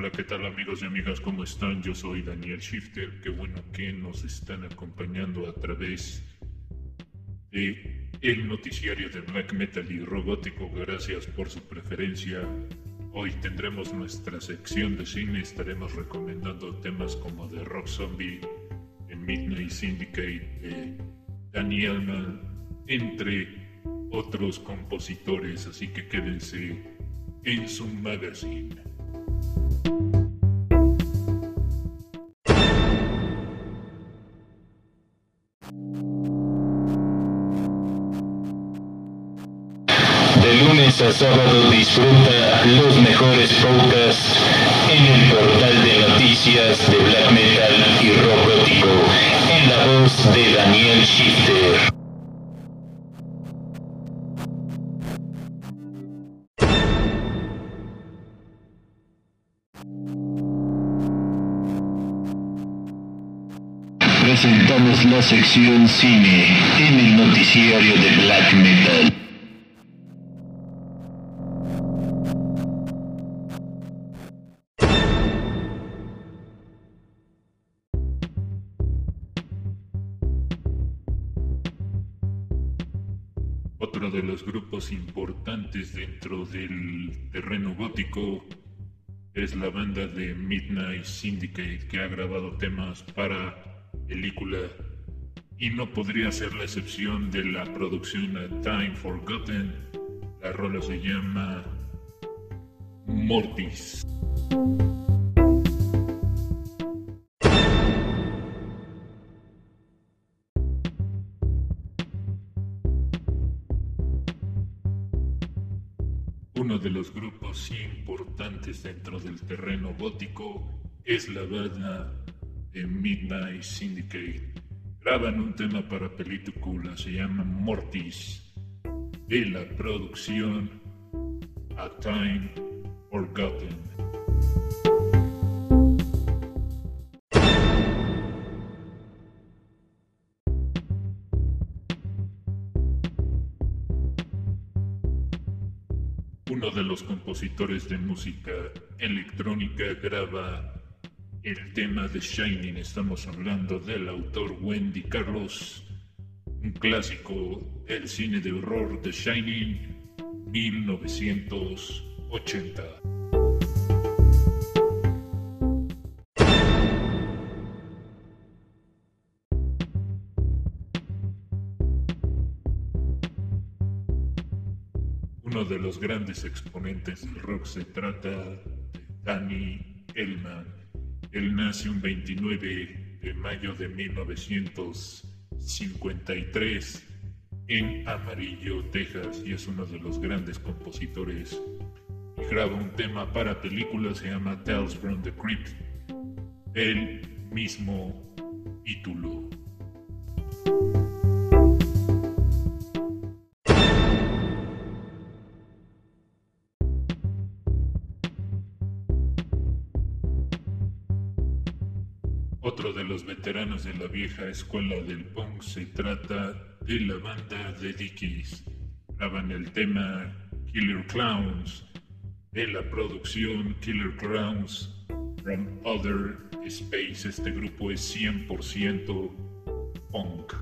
Hola, ¿qué tal amigos y amigas? ¿Cómo están? Yo soy Daniel Shifter. Qué bueno que nos están acompañando a través de el noticiario de black metal y robótico. Gracias por su preferencia. Hoy tendremos nuestra sección de cine. Estaremos recomendando temas como The Rock Zombie, The Midnight Syndicate, Daniel Mann, entre otros compositores. Así que quédense en su magazine. Sábado disfruta los mejores podcasts en el portal de noticias de black metal y rock gótico en la voz de Daniel Shifter. Presentamos la sección cine en el noticiario de black metal. Otro de los grupos importantes dentro del terreno gótico es la banda de Midnight Syndicate que ha grabado temas para película y no podría ser la excepción de la producción A Time Forgotten. La rola se llama Mortis. Uno de los grupos importantes dentro del terreno gótico es la banda de Midnight Syndicate. Graban un tema para película, se llama Mortis, de la producción A Time Forgotten. Uno de los compositores de música electrónica graba el tema de Shining. Estamos hablando del autor Wendy Carlos, un clásico del cine de horror de Shining 1980. Uno de los grandes exponentes del rock se trata de Danny Elman. Él nace un 29 de mayo de 1953 en Amarillo, Texas, y es uno de los grandes compositores. Graba un tema para películas, se llama Tales from the Crypt, el mismo título. Otro de los veteranos de la vieja escuela del punk se trata de la banda de Dickies. Graban el tema Killer Clowns de la producción Killer Clowns from Other Space. Este grupo es 100% punk.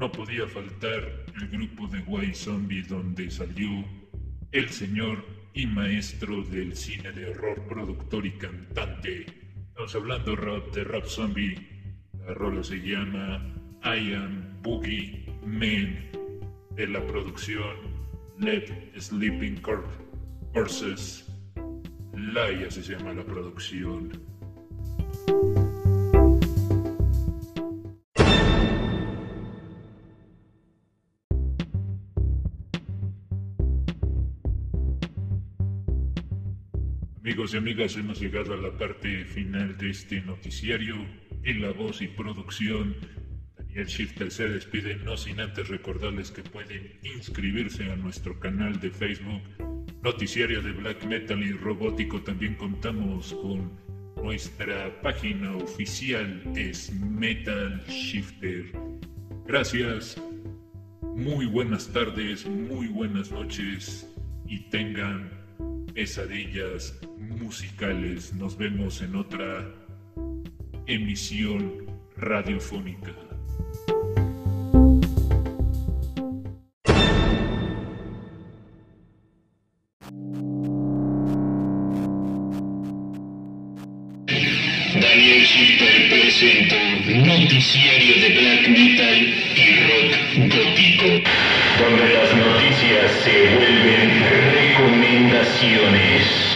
No podía faltar el grupo de White Zombie donde salió el señor y maestro del cine de horror, productor y cantante. Estamos hablando de Rap Zombie. La rola se llama I Am Boogie Man de la producción Let Sleeping Corp Horses. Laia se llama la producción. Amigos y amigas, hemos llegado a la parte final de este noticiario. En la voz y producción, Daniel Shifter se despide, no sin antes recordarles que pueden inscribirse a nuestro canal de Facebook, Noticiario de Black Metal y Robótico. También contamos con Nuestra página oficial es Metal Shifter. Gracias. Muy buenas tardes, muy buenas noches y tengan pesadillas musicales. Nos vemos en otra emisión radiofónica. Daniel Shifter presentó Noticiario de Black Metal y Rock Gótico, donde las noticias se vuelven recomendaciones.